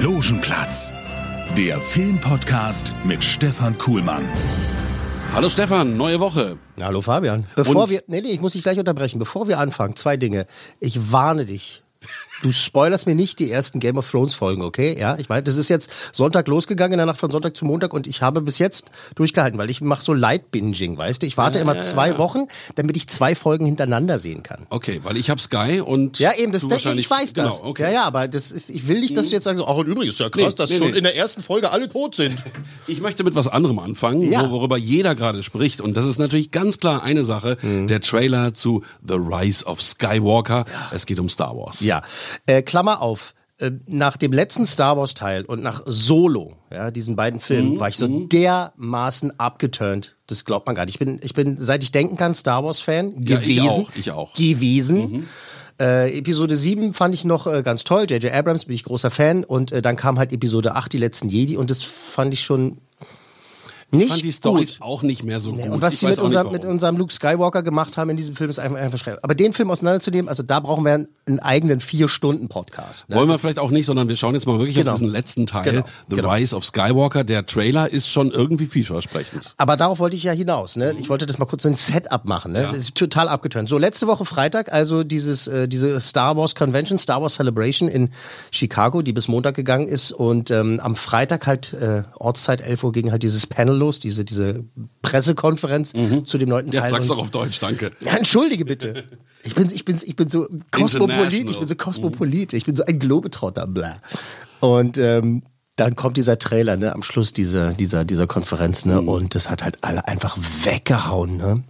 Logenplatz, der Filmpodcast mit Stefan Kuhlmann. Hallo Stefan, neue Woche. Hallo Fabian. Bevor Und- wir, nee, nee, ich muss dich gleich unterbrechen. Bevor wir anfangen, zwei Dinge. Ich warne dich. Du spoilerst mir nicht die ersten Game of Thrones Folgen, okay? Ja, ich meine, das ist jetzt Sonntag losgegangen in der Nacht von Sonntag zu Montag und ich habe bis jetzt durchgehalten, weil ich mache so Light Binging, weißt du? Ich warte immer zwei Wochen, damit ich zwei Folgen hintereinander sehen kann. Okay, weil ich habe Sky und Ja, eben, das, das ich weiß das. Genau, okay. Ja, ja, aber das ist, ich will nicht, dass du jetzt sagst, ach, und übrigens ist ja krass, Nee, dass nee, schon nee. in der ersten Folge alle tot sind. Ich möchte mit was anderem anfangen, Ja. wo, worüber jeder gerade spricht. Und das ist natürlich ganz klar eine Sache, Mhm. der Trailer zu The Rise of Skywalker. Es geht um Star Wars. Ja, äh, Klammer auf. Äh, Nach dem letzten Star Wars Teil und nach Solo, ja, diesen beiden Filmen, Mhm, war ich so dermaßen abgeturnt. Das glaubt man gar nicht. Ich bin, ich bin, seit ich denken kann, Star Wars Fan Ja, ich gewesen. auch, ich auch. Mhm. Gewesen. Äh, Episode 7 fand ich noch äh, ganz toll. J.J. Abrams bin ich großer Fan. Und äh, dann kam halt Episode 8, die letzten Jedi. Und das fand ich schon nicht Ich fand die Storys auch nicht mehr so gut. Und was ich sie mit warum. mit unserem Luke Skywalker gemacht haben in diesem Film, ist einfach, einfach schrecklich. Aber den Film auseinanderzunehmen, also da brauchen wir einen, eigenen Vier-Stunden-Podcast. Ne? Wollen wir vielleicht auch nicht, sondern wir schauen jetzt mal wirklich Genau. auf diesen letzten Teil, Genau, The genau. Rise of Skywalker. Der Trailer ist schon irgendwie vielversprechend. Aber darauf wollte ich ja hinaus. Ne? Ich wollte das mal kurz so ein Setup machen. Ne? Das ist total abgeturnt. So, letzte Woche Freitag, also dieses, äh, diese Star Wars Convention, Star Wars Celebration in Chicago, die bis Montag gegangen ist. Und ähm, am Freitag halt, äh, Ortszeit 11 Uhr, ging halt dieses Panel los, diese, diese Pressekonferenz zu dem neunten Mhm. Ja, Teil. sag's doch auf Deutsch, danke. Ja, entschuldige bitte. Ich bin, ich bin, ich bin so kosmopolit, ich bin so kosmopolit, ich bin so ein Globetrotter, bla. Und ähm, dann kommt dieser Trailer, ne, am Schluss dieser, dieser, dieser Konferenz, ne, und das hat halt alle einfach weggehauen, ne.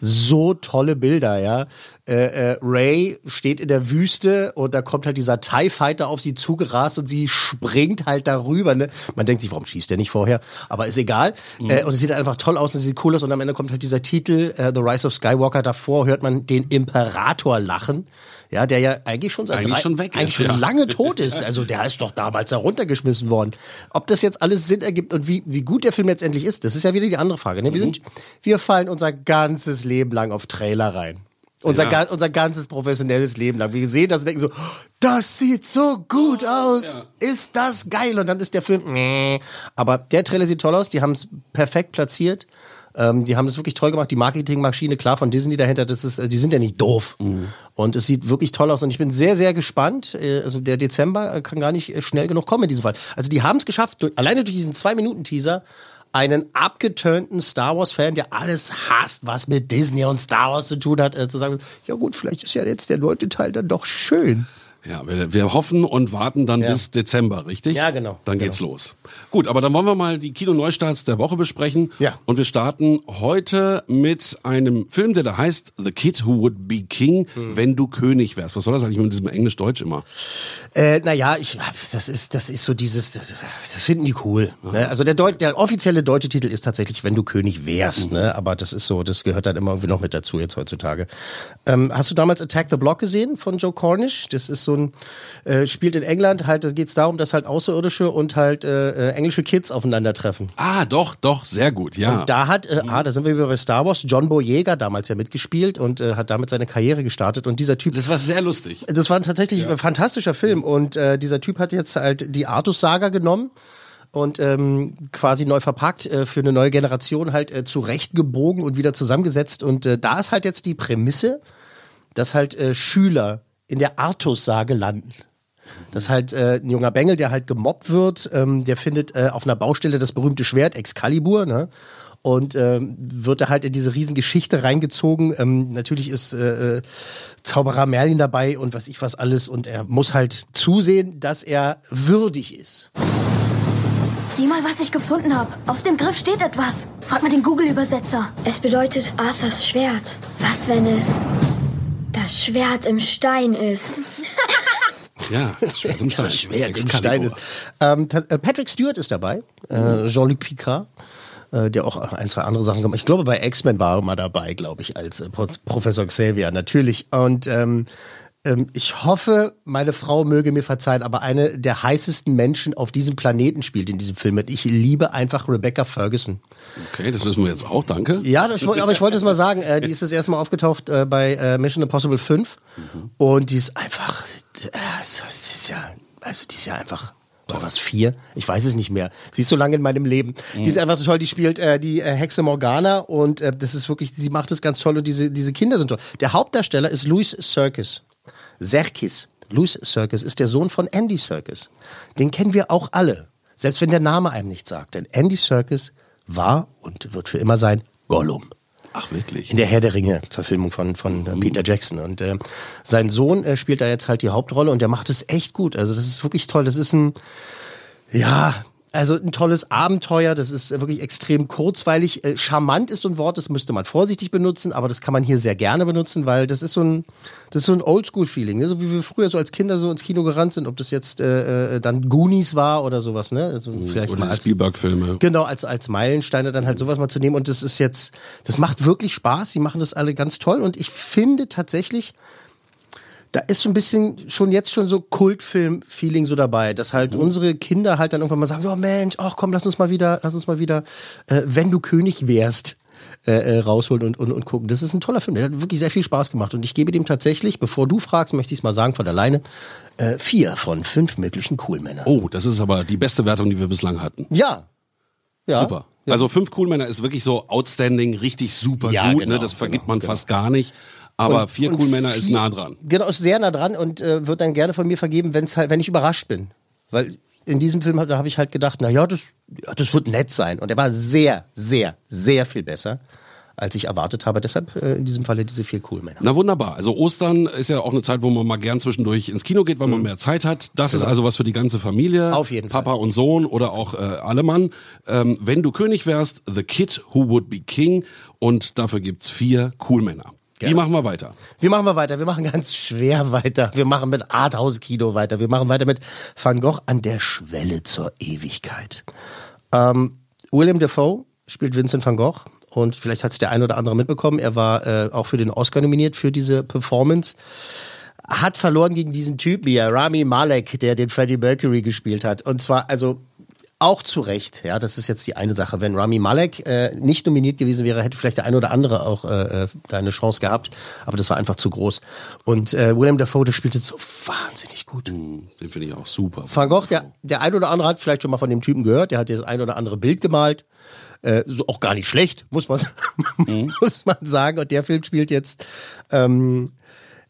So tolle Bilder, ja. Äh, äh, Ray steht in der Wüste und da kommt halt dieser TIE Fighter auf sie zugerast und sie springt halt darüber. Ne? Man denkt sich, warum schießt der nicht vorher? Aber ist egal. Äh, und es sieht einfach toll aus und es sieht cool aus und am Ende kommt halt dieser Titel, äh, The Rise of Skywalker. Davor hört man den Imperator lachen. Ja, der ja eigentlich schon seit Eigentlich drei, schon weg ist, eigentlich schon ja. lange tot ist. Also der ist doch damals da runtergeschmissen worden. Ob das jetzt alles Sinn ergibt und wie, wie gut der Film jetzt endlich ist, das ist ja wieder die andere Frage. Ne? Wir, sind, wir fallen unser ganzes Leben lang auf Trailer rein. Unser, Ja. unser ganzes professionelles Leben lang. Wir sehen das und denken so, das sieht so gut aus. Ist das geil? Und dann ist der Film, nee. Aber der Trailer sieht toll aus. Die haben es perfekt platziert. Ähm, die haben es wirklich toll gemacht. Die Marketingmaschine, klar, von Disney dahinter, das ist, äh, die sind ja nicht doof. Und es sieht wirklich toll aus. Und ich bin sehr, sehr gespannt. Äh, Also der Dezember äh, kann gar nicht schnell genug kommen in diesem Fall. Also die haben es geschafft, durch, alleine durch diesen Zwei-Minuten-Teaser einen abgeturnten Star Wars-Fan, der alles hasst, was mit Disney und Star Wars zu tun hat, äh, zu sagen, ja gut, vielleicht ist ja jetzt der neunte Teil dann doch schön. Ja, wir, wir hoffen und warten dann Ja. bis Dezember, richtig? Ja, genau. Dann Genau. geht's los. Gut, aber dann wollen wir mal die Kino-Neustarts der Woche besprechen. Ja. Und wir starten heute mit einem Film, der da heißt The Kid Who Would Be King, Hm. wenn du König wärst. Was soll das eigentlich mit diesem Englisch-Deutsch immer? Äh, naja, ich, das ist, das ist so dieses, das, das finden die cool. Ne? Also der, Deut, der offizielle deutsche Titel ist tatsächlich, wenn du König wärst, ne? Aber das ist so, das gehört dann immer irgendwie noch mit dazu jetzt heutzutage. Ähm, hast du damals Attack the Block gesehen von Joe Cornish? Das ist so ein, äh, spielt in England, halt, da geht's darum, dass halt Außerirdische und halt äh, äh, englische Kids aufeinandertreffen. Ah, doch, doch, sehr gut, ja. Und da hat, äh, ah, da sind wir wieder bei Star Wars, John Boyega damals ja mitgespielt und äh, hat damit seine Karriere gestartet. Und dieser Typ, das war sehr lustig. das war tatsächlich ein fantastischer Film und äh, dieser Typ hat jetzt halt die Artus-Saga genommen und ähm, quasi neu verpackt äh, für eine neue Generation halt äh, zurechtgebogen und wieder zusammengesetzt und äh, da ist halt jetzt die Prämisse, dass halt äh, Schüler in der Artus-Sage landen. Das ist halt äh, ein junger Bengel, der halt gemobbt wird, ähm, der findet äh, auf einer Baustelle das berühmte Schwert Excalibur, ne? Und ähm, wird da halt in diese Riesengeschichte reingezogen. Ähm, natürlich ist äh, äh, Zauberer Merlin dabei und was ich was alles. Und er muss halt zusehen, dass er würdig ist. Sieh mal, was ich gefunden habe. Auf dem Griff steht etwas. Frag mal den Google-Übersetzer. Es bedeutet Arthurs Schwert. Was, wenn es das Schwert im Stein ist? Ja, Schwert im Stein. Schwert im Stein ist. Ähm, äh, Patrick Stewart ist dabei. Äh, Jean-Luc Picard äh, der auch ein, zwei andere Sachen gemacht. Ich glaube, bei X-Men war er mal dabei, glaube ich, als äh, Professor Xavier, natürlich. Und ähm, ähm, ich hoffe, meine Frau möge mir verzeihen, aber eine der heißesten Menschen auf diesem Planeten spielt in diesem Film. Ich liebe einfach Rebecca Ferguson. Okay, das wissen wir jetzt auch, danke. Ja, das, aber ich wollte es mal sagen. Äh, die ist das erste Mal aufgetaucht äh, bei äh, Mission Impossible 5 mhm. und die ist einfach, äh, das ist ja, also die ist ja einfach oder was, vier? Ich weiß es nicht mehr. Sie ist so lange in meinem Leben. Mhm. Die ist einfach toll. Die spielt äh, die äh, Hexe Morgana und äh, das ist wirklich, sie macht es ganz toll und diese, diese Kinder sind toll. Der Hauptdarsteller ist Louis Circus. Serkis. Louis Circus ist der Sohn von Andy Circus. Den kennen wir auch alle. Selbst wenn der Name einem nicht sagt. Denn Andy Circus war und wird für immer sein Gollum. Ach, wirklich? In der Herr der Ringe-Verfilmung von, von mhm. Peter Jackson. Und äh, sein Sohn äh, spielt da jetzt halt die Hauptrolle und der macht es echt gut. Also das ist wirklich toll. Das ist ein, ja, also ein tolles Abenteuer, das ist wirklich extrem kurzweilig. Äh, charmant ist so ein Wort, das müsste man vorsichtig benutzen, aber das kann man hier sehr gerne benutzen, weil das ist so ein, das ist so ein Oldschool-Feeling, ne? so wie wir früher so als Kinder so ins Kino gerannt sind, ob das jetzt äh, äh dann Goonies war oder sowas, ne? Also mhm. vielleicht oder mal als, Spielberg-Filme. Genau, als als Meilensteine dann halt sowas mal zu nehmen und das ist jetzt, das macht wirklich Spaß. Sie machen das alle ganz toll und ich finde tatsächlich da ist so ein bisschen schon jetzt schon so Kultfilm-Feeling so dabei, dass halt mhm. unsere Kinder halt dann irgendwann mal sagen, oh Mensch, ach komm, lass uns mal wieder, lass uns mal wieder, äh, wenn du König wärst, äh, äh, rausholen und, und, und gucken. Das ist ein toller Film, der hat wirklich sehr viel Spaß gemacht und ich gebe dem tatsächlich, bevor du fragst, möchte ich es mal sagen von alleine, äh, vier von fünf möglichen Coolmännern. Oh, das ist aber die beste Wertung, die wir bislang hatten. Ja. Ja. Super. Ja. Also fünf Coolmänner ist wirklich so outstanding, richtig super ja, gut. Ne? Genau, ne? Das vergibt genau, man genau. fast gar nicht. Aber und, vier cool Männer ist nah dran. Genau, ist sehr nah dran und äh, wird dann gerne von mir vergeben, wenn's halt, wenn ich überrascht bin. Weil in diesem Film da habe ich halt gedacht, na ja, das, ja, das wird nett sein. Und er war sehr, sehr, sehr viel besser als ich erwartet habe. Deshalb äh, in diesem Falle diese vier cool Männer. Na wunderbar. Also Ostern ist ja auch eine Zeit, wo man mal gern zwischendurch ins Kino geht, weil man mhm. mehr Zeit hat. Das genau. ist also was für die ganze Familie. Auf jeden Papa Fall. und Sohn oder auch äh, alle Mann. Ähm, wenn du König wärst, The Kid Who Would Be King. Und dafür gibt's vier cool Männer. Wie machen wir weiter? Wie machen wir weiter? Wir machen ganz schwer weiter. Wir machen mit Arthouse-Kino weiter. Wir machen weiter mit Van Gogh an der Schwelle zur Ewigkeit. Ähm, William Defoe spielt Vincent van Gogh und vielleicht hat es der ein oder andere mitbekommen. Er war äh, auch für den Oscar nominiert für diese Performance. Hat verloren gegen diesen Typen hier, Rami Malek, der den Freddie Mercury gespielt hat. Und zwar, also auch zu Recht, ja, das ist jetzt die eine Sache. Wenn Rami Malek äh, nicht nominiert gewesen wäre, hätte vielleicht der eine oder andere auch äh, äh, da eine Chance gehabt, aber das war einfach zu groß. Und äh, William Dafoe, der spielte so wahnsinnig gut. Mm, den finde ich auch super. Van Gogh, der, der ein oder andere hat vielleicht schon mal von dem Typen gehört, der hat das ein oder andere Bild gemalt. Äh, so auch gar nicht schlecht, muss man, mhm. muss man sagen. Und der Film spielt jetzt ähm,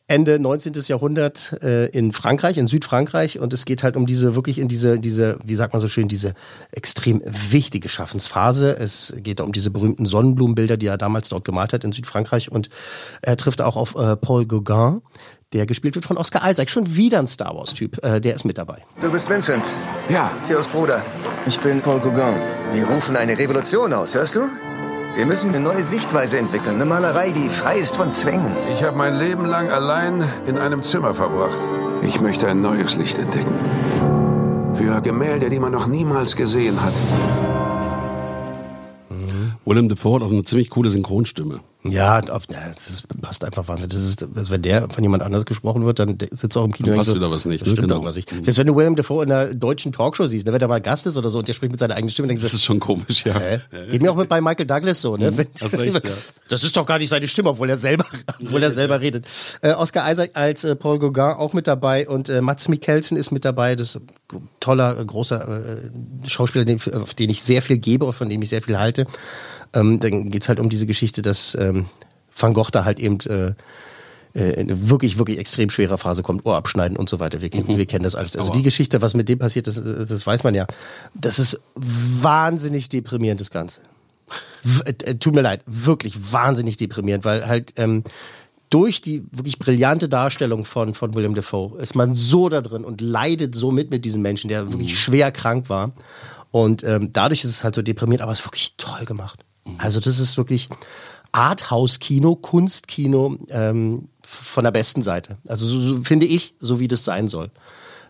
Ende 19. Jahrhundert äh, in Frankreich, in Südfrankreich und es geht halt um diese wirklich in diese diese wie sagt man so schön diese extrem wichtige Schaffensphase. Es geht um diese berühmten Sonnenblumenbilder, die er damals dort gemalt hat in Südfrankreich und er trifft auch auf äh, Paul Gauguin, der gespielt wird von Oscar Isaac, schon wieder ein Star Wars Typ, äh, der ist mit dabei. Du bist Vincent. Ja. Theos Bruder. Ich bin Paul Gauguin. Wir rufen eine Revolution aus, hörst du? Wir müssen eine neue Sichtweise entwickeln, eine Malerei, die frei ist von Zwängen. Ich habe mein Leben lang allein in einem Zimmer verbracht. Ich möchte ein neues Licht entdecken. Für Gemälde, die man noch niemals gesehen hat. Willem Dafoe hat auch eine ziemlich coole Synchronstimme. Ja, das ist, passt einfach wahnsinnig. Das ist, also wenn der von jemand anders gesprochen wird, dann sitzt auch im Kino. Dann passt so, wieder was nicht. Das ne? stimmt genau. irgendwas nicht. Selbst wenn du William Dafoe in einer deutschen Talkshow siehst, ne, wenn der mal Gast ist oder so und der spricht mit seiner eigenen Stimme, denkst du, das ist schon komisch, ja. Äh, geht mir auch mit bei Michael Douglas so, ne? Mhm, wenn, recht, ja. Das ist doch gar nicht seine Stimme, obwohl er selber, obwohl er selber redet. Äh, Oscar Isaac als äh, Paul Gauguin auch mit dabei und äh, Mats Mikkelsen ist mit dabei. Das ist ein toller, äh, großer äh, Schauspieler, den, auf den ich sehr viel gebe, von dem ich sehr viel halte. Ähm, dann geht's halt um diese Geschichte, dass ähm, Van Gogh da halt eben äh, äh, eine wirklich, wirklich extrem schwere Phase kommt, Ohr abschneiden und so weiter. Wir, kennen, mhm. wir kennen das alles. Also die Geschichte, was mit dem passiert, das, das weiß man ja. Das ist wahnsinnig deprimierend, das Ganze. W äh, tut mir leid, wirklich wahnsinnig deprimierend, weil halt ähm, durch die wirklich brillante Darstellung von, von William Defoe ist man so da drin und leidet so mit mit diesem Menschen, der wirklich mhm. schwer krank war Und ähm, dadurch ist es halt so deprimiert, aber es ist wirklich toll gemacht. Also das ist wirklich Arthouse-Kino, Kunstkino ähm, von der besten Seite. Also so, so finde ich, so wie das sein soll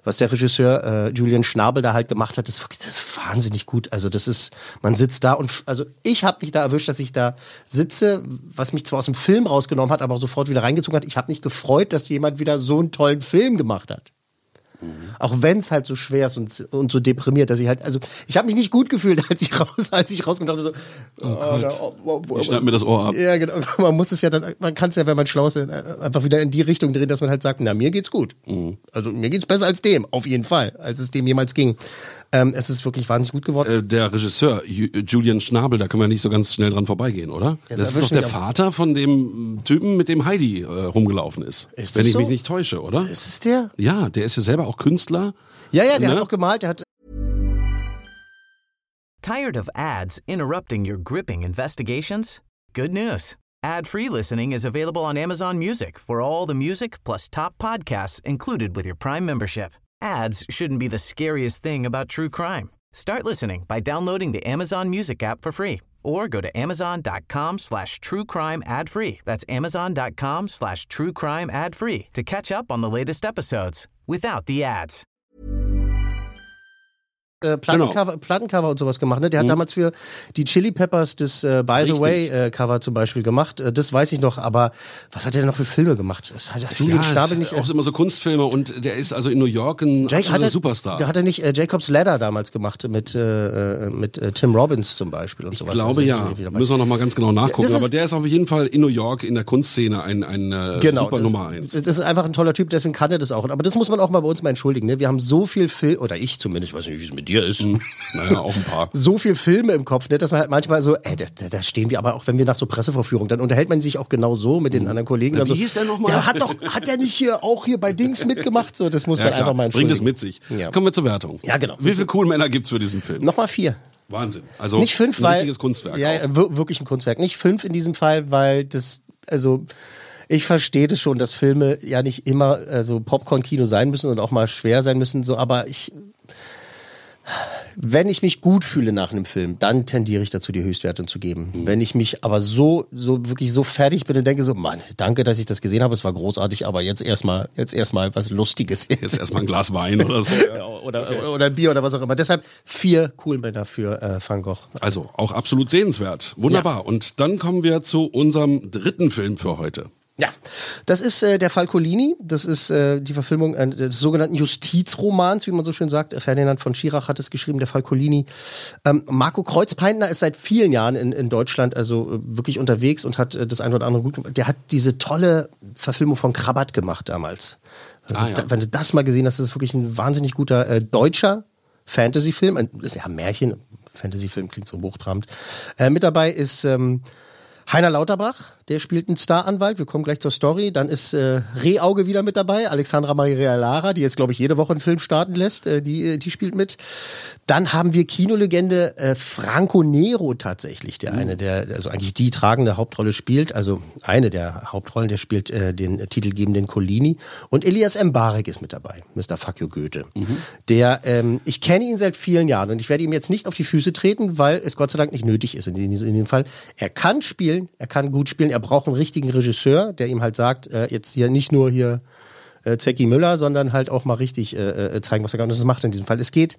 was der Regisseur äh, Julian Schnabel da halt gemacht hat, ist wirklich das ist wahnsinnig gut. Also das ist, man sitzt da und also ich habe mich da erwischt, dass ich da sitze, was mich zwar aus dem Film rausgenommen hat, aber auch sofort wieder reingezogen hat. Ich habe mich gefreut, dass jemand wieder so einen tollen Film gemacht hat. Auch wenn es halt so schwer ist und, und so deprimiert, dass ich halt, also ich habe mich nicht gut gefühlt, als ich raus, als ich rausgekommen dachte so, oh, oh, da, oh, oh, ich schneid mir das Ohr ab. Ja, genau. Man muss es ja dann, man kann es ja, wenn man schlau ist, einfach wieder in die Richtung drehen, dass man halt sagt, na, mir geht's gut. Mhm. Also mir geht's besser als dem, auf jeden Fall, als es dem jemals ging. Ähm, es ist wirklich wahnsinnig gut geworden. Äh, der Regisseur Julian Schnabel, da können wir nicht so ganz schnell dran vorbeigehen, oder? Ja, das ist doch der Vater von dem Typen, mit dem Heidi äh, rumgelaufen ist. ist wenn ich so? mich nicht täusche, oder? Ist es der? Ja, der ist ja selber auch Künstler. Ja, ja, der ne? hat auch gemalt, der hat Tired of ads interrupting your gripping investigations? Good news. Ad-free listening is available on Amazon Music for all the music plus top podcasts included with your Prime membership. Ads shouldn't be the scariest thing about true crime. Start listening by downloading the Amazon Music app for free or go to amazon.com slash true crime ad free. That's amazon.com slash true crime ad free to catch up on the latest episodes without the ads. Äh, Plattencover, genau. Plattencover und sowas gemacht. Ne? Der hat mhm. damals für die Chili Peppers das äh, By Richtig. the Way äh, Cover zum Beispiel gemacht. Äh, das weiß ich noch. Aber was hat er denn noch für Filme gemacht? Das hat, hat Julian ja, Schnabel nicht. Auch immer so Kunstfilme und der ist also in New York ein Jake, hat er, Superstar. Der hat er nicht äh, Jacob's Ladder damals gemacht mit äh, äh mit äh, Tim Robbins zum Beispiel und ich sowas. Ich glaube also, ja. Müssen wir noch mal ganz genau nachgucken. Ja, aber der ist auf jeden Fall in New York in der Kunstszene ein, ein äh, genau, super das, Nummer eins. Das ist einfach ein toller Typ. Deswegen kann er das auch. Aber das muss man auch mal bei uns mal entschuldigen. Ne? Wir haben so viel Film oder ich zumindest. Ich weiß nicht, wie es mit dir ist. Mhm. Naja, auch ein paar. so viel Filme im Kopf, ne, dass man halt manchmal so, ey, da, da stehen wir aber auch, wenn wir nach so Presseverführungen, dann unterhält man sich auch genau so mit den anderen Kollegen. Na, wie so, hieß der nochmal? Der hat doch, hat der nicht hier auch hier bei Dings mitgemacht? So, das muss ja, man klar. einfach mal entschuldigen. Bringt es mit sich. Ja. Kommen wir zur Wertung. Ja, genau. Wie viele cool Männer gibt's für diesen Film? Nochmal vier. Wahnsinn. Also nicht fünf, ein richtiges Kunstwerk. Ja, auch. wirklich ein Kunstwerk. Nicht fünf in diesem Fall, weil das, also ich verstehe das schon, dass Filme ja nicht immer also Popcorn-Kino sein müssen und auch mal schwer sein müssen, so, aber ich wenn ich mich gut fühle nach einem Film, dann tendiere ich dazu, die Höchstwertung zu geben. Mhm. Wenn ich mich aber so, so wirklich so fertig bin und denke so, Mann, danke, dass ich das gesehen habe, es war großartig, aber jetzt erstmal, jetzt erstmal was Lustiges. Jetzt erstmal ein Glas Wein oder so. Ja. oder, okay. oder, oder, ein Bier oder was auch immer. Deshalb vier Coolmänner für äh, Van Gogh. Also auch absolut sehenswert. Wunderbar. Ja. Und dann kommen wir zu unserem dritten Film für heute. Ja, das ist äh, der Fall Colini. Das ist äh, die Verfilmung äh, des sogenannten Justizromans, wie man so schön sagt. Ferdinand von Schirach hat es geschrieben, der Fall Colini. Ähm, Marco Kreuzpeintner ist seit vielen Jahren in, in Deutschland also äh, wirklich unterwegs und hat äh, das eine oder andere gut gemacht. Der hat diese tolle Verfilmung von Krabat gemacht damals. Also, ah, ja. da, wenn du das mal gesehen hast, das ist wirklich ein wahnsinnig guter äh, deutscher Fantasy-Film. Ein, ist ja ein Märchen. Fantasy-Film klingt so hochtrabend. Äh, mit dabei ist ähm, Heiner Lauterbach, der spielt einen Staranwalt. Wir kommen gleich zur Story. Dann ist äh, Rehauge wieder mit dabei. Alexandra Maria Lara, die jetzt, glaube ich, jede Woche einen Film starten lässt. Äh, die, äh, die spielt mit. Dann haben wir Kinolegende äh, Franco Nero tatsächlich, der mhm. eine, der also eigentlich die tragende Hauptrolle spielt. Also eine der Hauptrollen, der spielt äh, den titelgebenden Collini. Und Elias Mbarek ist mit dabei, Mr. Fakio Goethe. Mhm. Der, ähm, ich kenne ihn seit vielen Jahren und ich werde ihm jetzt nicht auf die Füße treten, weil es Gott sei Dank nicht nötig ist in, in, in dem Fall. Er kann spielen, er kann gut spielen er braucht einen richtigen Regisseur, der ihm halt sagt, äh, jetzt hier nicht nur hier äh, Zecki Müller, sondern halt auch mal richtig äh, äh, zeigen, was er kann. Und das macht in diesem Fall. Es geht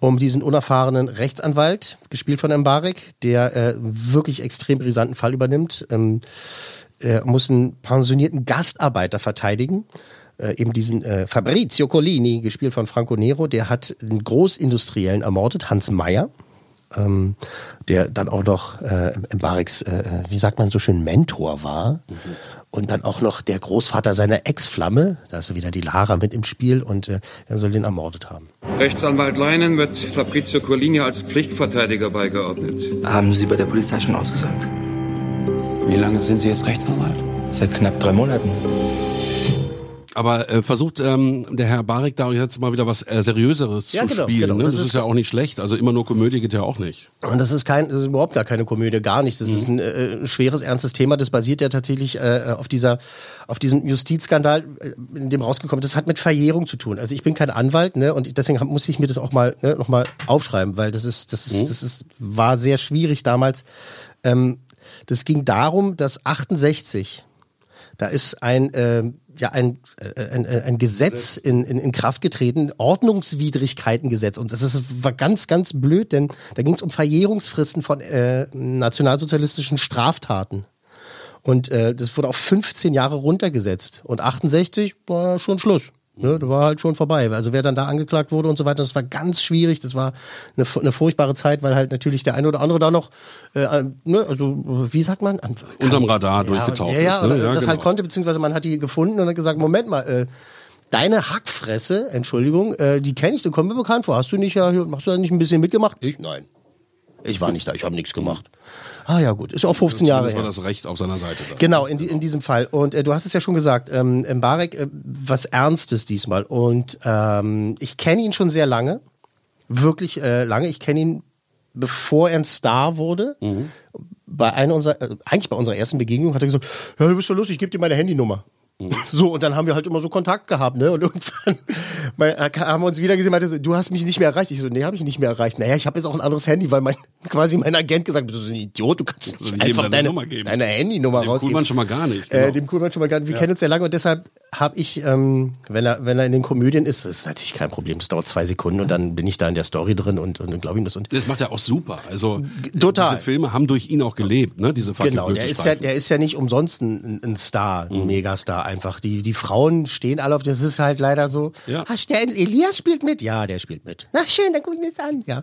um diesen unerfahrenen Rechtsanwalt, gespielt von Mbarek, der äh, wirklich extrem brisanten Fall übernimmt. Ähm, er muss einen pensionierten Gastarbeiter verteidigen. Äh, eben diesen äh, Fabrizio Collini, gespielt von Franco Nero, der hat einen Großindustriellen ermordet, Hans Meyer ähm, der dann auch noch äh, Bareks, äh, wie sagt man so schön, Mentor war. Mhm. Und dann auch noch der Großvater seiner Ex-Flamme, da ist wieder die Lara mit im Spiel und äh, er soll den ermordet haben. Rechtsanwalt Leinen wird Fabrizio Colini als Pflichtverteidiger beigeordnet. Haben Sie bei der Polizei schon ausgesagt? Wie lange sind Sie jetzt Rechtsanwalt? Seit knapp drei Monaten. Aber äh, versucht ähm, der Herr Barek da jetzt mal wieder was äh, Seriöseres Ja, zu genau, spielen. genau. Ne? Das, Das ist, ist- ja auch nicht schlecht. Also immer nur Komödie geht ja auch nicht. Und das ist kein, das ist überhaupt gar keine Komödie, gar nicht. Das ist ein äh, schweres, ernstes Thema. Das basiert ja tatsächlich äh, auf dieser, auf diesem Justizskandal, äh, in dem rausgekommen. ist. Das hat mit Verjährung zu tun. Also ich bin kein Anwalt, ne, und deswegen muss ich mir das auch mal ne, noch mal aufschreiben, weil das ist, das ist, das ist, war sehr schwierig damals. Ähm, das ging darum, dass 68 da ist ein, äh, ja, ein, äh, ein, äh, ein Gesetz in, in, in Kraft getreten, Ordnungswidrigkeitengesetz. Und das ist, war ganz, ganz blöd, denn da ging es um Verjährungsfristen von äh, nationalsozialistischen Straftaten. Und äh, das wurde auf 15 Jahre runtergesetzt. Und 68 war schon Schluss. Ne, da war halt schon vorbei. Also wer dann da angeklagt wurde und so weiter, das war ganz schwierig. Das war eine, eine furchtbare Zeit, weil halt natürlich der eine oder andere da noch, äh, ne, also wie sagt man? An, Unterm Radar ja, durchgetaucht ja, ja, ist. Ne? Ja, das genau. halt konnte, beziehungsweise man hat die gefunden und hat gesagt, Moment mal, äh, deine Hackfresse, Entschuldigung, äh, die kenne ich, die kommen mir bekannt vor. Hast du nicht ja, machst du da nicht ein bisschen mitgemacht? Ich? Nein. Ich war nicht da, ich habe nichts gemacht. Ah ja gut, ist auch 15 Jahre Das war her. das Recht auf seiner Seite. Da. Genau, in, in diesem Fall. Und äh, du hast es ja schon gesagt, ähm, Mbarek, äh, was Ernstes diesmal. Und ähm, ich kenne ihn schon sehr lange, wirklich äh, lange. Ich kenne ihn, bevor er ein Star wurde. Bei einer unserer, äh, eigentlich bei unserer ersten Begegnung hat er gesagt, ja, du bist so lustig, ich gebe dir meine Handynummer. So, und dann haben wir halt immer so Kontakt gehabt, ne? Und irgendwann mal, äh, haben wir uns wieder gesehen, meinte so, du hast mich nicht mehr erreicht. Ich so, nee, habe ich nicht mehr erreicht. Naja, ich habe jetzt auch ein anderes Handy, weil mein quasi mein Agent gesagt hat, du bist ein Idiot, du kannst Also nicht einfach deine deine, Nummer geben. deine Handynummer Dem rausgeben. Kuhlmann schon mal gar nicht. Äh, genau. dem Kuhlmann schon mal gar nicht. Wir kennen uns sehr lange und deshalb habe ich, ähm, wenn er wenn er in den Komödien ist, das ist natürlich kein Problem. Das dauert zwei Sekunden und dann bin ich da in der Story drin und, und, glaube ihm das. Und Das macht er auch super. Also Total. diese Filme haben durch ihn auch gelebt, ne? Diese Genau, der ist ja, der ist ja nicht umsonst ein, ein Star, ein Megastar einfach. Die, die Frauen stehen alle auf, das ist halt leider so. Ja. Hast der Elias spielt mit? Ja, der spielt mit. Na schön, dann guck ich mir das an. Ja.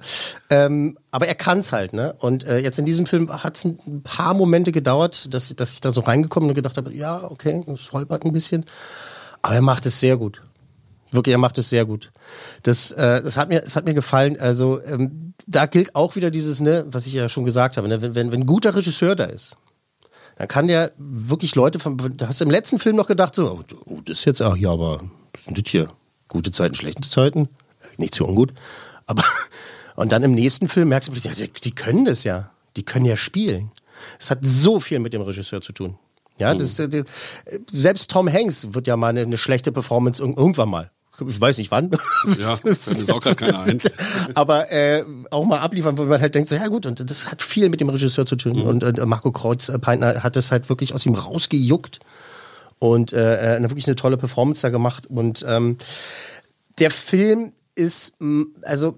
Ähm, aber er kann's halt, ne? Und äh, jetzt in diesem Film hat's ein paar Momente gedauert, dass, dass ich da so reingekommen und gedacht habe, ja, okay, das holpert ein bisschen. Aber er macht es sehr gut. Wirklich, er macht es sehr gut. Das, äh, das hat mir, das hat mir gefallen. Also ähm, da gilt auch wieder dieses, ne, was ich ja schon gesagt habe, ne, wenn, wenn, wenn ein guter Regisseur da ist, dann kann der wirklich Leute von, da hast du im letzten Film noch gedacht, so, oh, das ist jetzt, ach ja, aber was sind das hier? Gute Zeiten, schlechte Zeiten? Nichts für ungut. Aber, und dann im nächsten Film merkst du plötzlich, ja, die, können das ja. Die können ja spielen. Es hat so viel mit dem Regisseur zu tun. Ja, das, äh, selbst Tom Hanks wird ja mal eine, eine schlechte Performance irg- irgendwann mal. Ich weiß nicht wann. Ja, fällt jetzt auch gerade keiner ein. Aber äh, auch mal abliefern, wo man halt denkt, so, ja gut, und das hat viel mit dem Regisseur zu tun. Und äh, Marco Kreuz-Peintner hat das halt wirklich aus ihm rausgejuckt und äh, äh, wirklich eine tolle Performance da gemacht. Und ähm, der Film ist, mh, also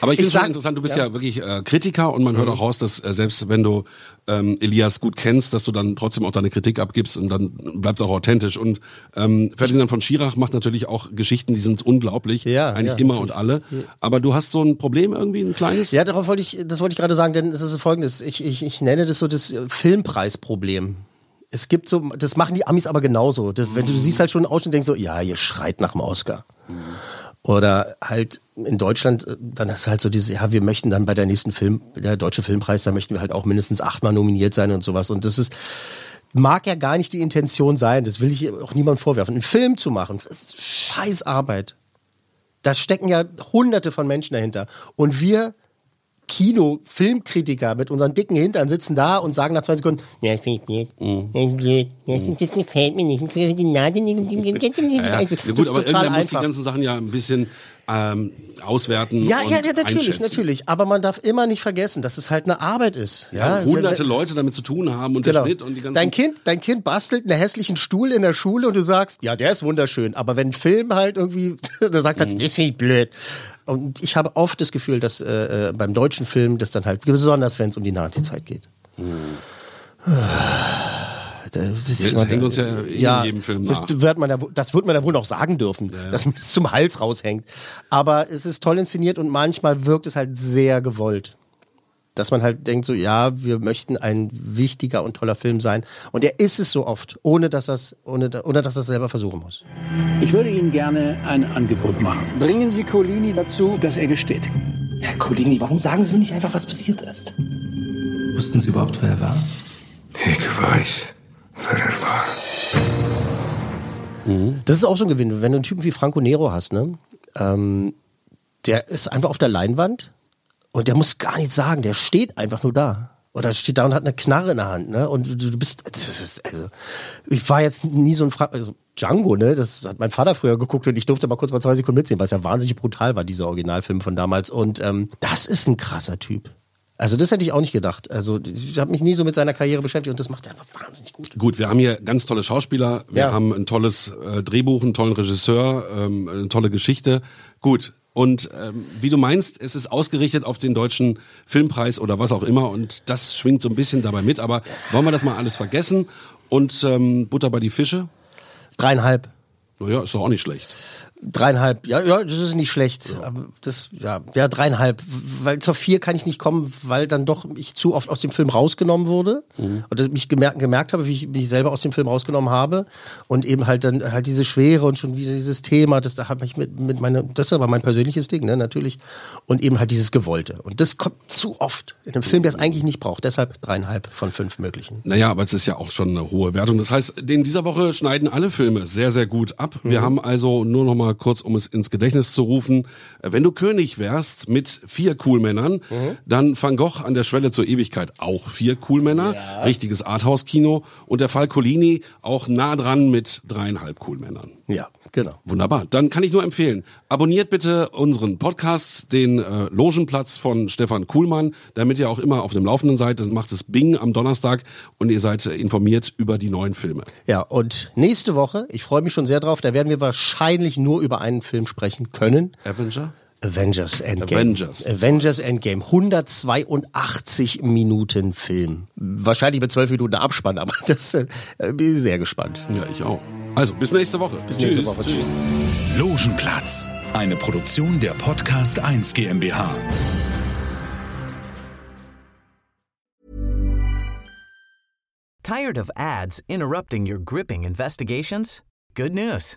Aber ich finde es interessant, du bist ja. ja, wirklich äh, Kritiker und man hört auch raus, dass äh, selbst wenn du ähm, Elias gut kennst, dass du dann trotzdem auch deine Kritik abgibst und dann bleibst auch authentisch. Und ähm, Ferdinand von Schirach macht natürlich auch Geschichten, die sind unglaublich, Ja, eigentlich ja, immer und alle. Aber du hast so ein Problem irgendwie, ein kleines? Ja, darauf wollte ich, das wollte ich gerade sagen, denn es ist folgendes. Ich, ich, ich nenne das so das Filmpreisproblem. Es gibt so, das machen die Amis aber genauso. Das, wenn du, du siehst halt schon einen Ausschnitt und denkst so, ja, ihr schreit nach dem Oscar. Oder halt in Deutschland, äh, dann du halt so diese, ja, wir möchten dann bei der nächsten Film, der Deutsche Filmpreis, da möchten wir halt auch mindestens achtmal nominiert sein und sowas. Und das ist, mag ja gar nicht die Intention sein, das will ich auch niemandem vorwerfen. Einen Film zu machen, das ist scheiß Arbeit. Da stecken ja hunderte von Menschen dahinter. Und wir Kino, Filmkritiker mit unseren dicken Hintern sitzen da und sagen nach zwei Sekunden, ja, ich finde blöd. Das gefällt mir nicht. Ich die Nase nicht. Ja, ja. Das Ja, gut, aber irgendwer muss die ganzen Sachen ja ein bisschen ähm, auswerten Ja, ja, ja, natürlich, natürlich. Aber man darf immer nicht vergessen, dass es halt eine Arbeit ist. Ja, Ja, hunderte wenn- Leute damit zu tun haben und der Genau. Schnitt und die ganzen... Dein Kind, dein Kind bastelt einen hässlichen Stuhl in der Schule und du sagst, ja, der ist wunderschön. Aber wenn ein Film halt irgendwie, da sagt Mhm. halt, das finde ich blöd. Und ich habe oft das Gefühl, dass äh, äh, beim deutschen Film das dann halt, besonders wenn es um die Nazi-Zeit geht. Das, ist Ja, das hängt uns ja in jedem Film das nach. wird man ja, das wird man ja wohl noch sagen dürfen, dass man es zum Hals raushängt. Aber es ist toll inszeniert und manchmal wirkt es halt sehr gewollt. Dass man halt denkt so, ja, wir möchten ein wichtiger und toller Film sein. Und er ist es so oft, ohne dass das, ohne, ohne dass das selber versuchen muss. Ich würde Ihnen gerne ein Angebot machen. Bringen Sie Colini dazu, dass er gesteht. Herr Colini, warum sagen Sie mir nicht einfach, was passiert ist? Wussten Sie überhaupt, wer er war? Ich weiß, wer er war. Mhm. Das ist auch so ein Gewinn. Wenn du einen Typen wie Franco Nero hast, ne? Ähm, der ist einfach auf der Leinwand und der muss gar nichts sagen, der steht einfach nur da. Oder steht da und hat eine Knarre in der Hand, ne? Und du, bist, das ist, also, ich war jetzt nie so ein Fra also Django, ne? Das hat mein Vater früher geguckt und ich durfte mal kurz mal zwei Sekunden mitsehen, was ja wahnsinnig brutal war, dieser Originalfilm von damals. Und ähm, das ist ein krasser Typ. Also das hätte ich auch nicht gedacht. Also ich habe mich nie so mit seiner Karriere beschäftigt und das macht er einfach wahnsinnig gut. Gut, wir haben hier ganz tolle Schauspieler, wir ja. haben ein tolles äh, Drehbuch, einen tollen Regisseur, ähm, eine tolle Geschichte. Gut, und ähm, wie du meinst, es ist ausgerichtet auf den deutschen Filmpreis oder was auch immer und das schwingt so ein bisschen dabei mit. Aber wollen wir das mal alles vergessen und ähm, Butter bei die Fische? Dreieinhalb. Naja, ist doch auch nicht schlecht. Dreieinhalb, ja, ja, das ist nicht schlecht. Ja. Das, ja, ja, dreieinhalb. Weil zur vier kann ich nicht kommen, weil dann doch ich zu oft aus dem Film rausgenommen wurde. Mhm. Und mich gemerkt, gemerkt habe, wie ich mich selber aus dem Film rausgenommen habe. Und eben halt dann halt diese Schwere und schon wieder dieses Thema, das da habe ich mit, mit meiner, das ist aber mein persönliches Ding, ne, natürlich. Und eben halt dieses Gewollte. Und das kommt zu oft in einem Film, der es eigentlich nicht braucht. Deshalb dreieinhalb von fünf möglichen. Naja, aber es ist ja auch schon eine hohe Wertung. Das heißt, in dieser Woche schneiden alle Filme sehr, sehr gut ab. Wir mhm. haben also nur noch mal mal kurz, um es ins Gedächtnis zu rufen. Äh, wenn du König wärst mit vier Coolmännern, mhm. dann Van Gogh an der Schwelle zur Ewigkeit auch vier Coolmänner, ja. richtiges Arthouse-Kino und der Fall Colini auch nah dran mit dreieinhalb Coolmännern. Ja, genau. Wunderbar. Dann kann ich nur empfehlen, abonniert bitte unseren Podcast, den äh, Logenplatz von Stefan Kuhlmann, damit ihr auch immer auf dem Laufenden seid. Dann macht es Bing am Donnerstag und ihr seid äh, informiert über die neuen Filme. Ja, und nächste Woche, ich freue mich schon sehr drauf, da werden wir wahrscheinlich nur über einen Film sprechen können. Avenger? Avengers Endgame. Avengers. Avengers Endgame. 182 Minuten Film. Wahrscheinlich mit 12 Minuten Abspann, aber das äh, bin ich sehr gespannt. Ja, ich auch. Also, bis nächste Woche. Bis Tschüss. nächste Woche. Tschüss. Logenplatz. Eine Produktion der Podcast 1 GmbH. Tired of ads interrupting your gripping investigations? Good news.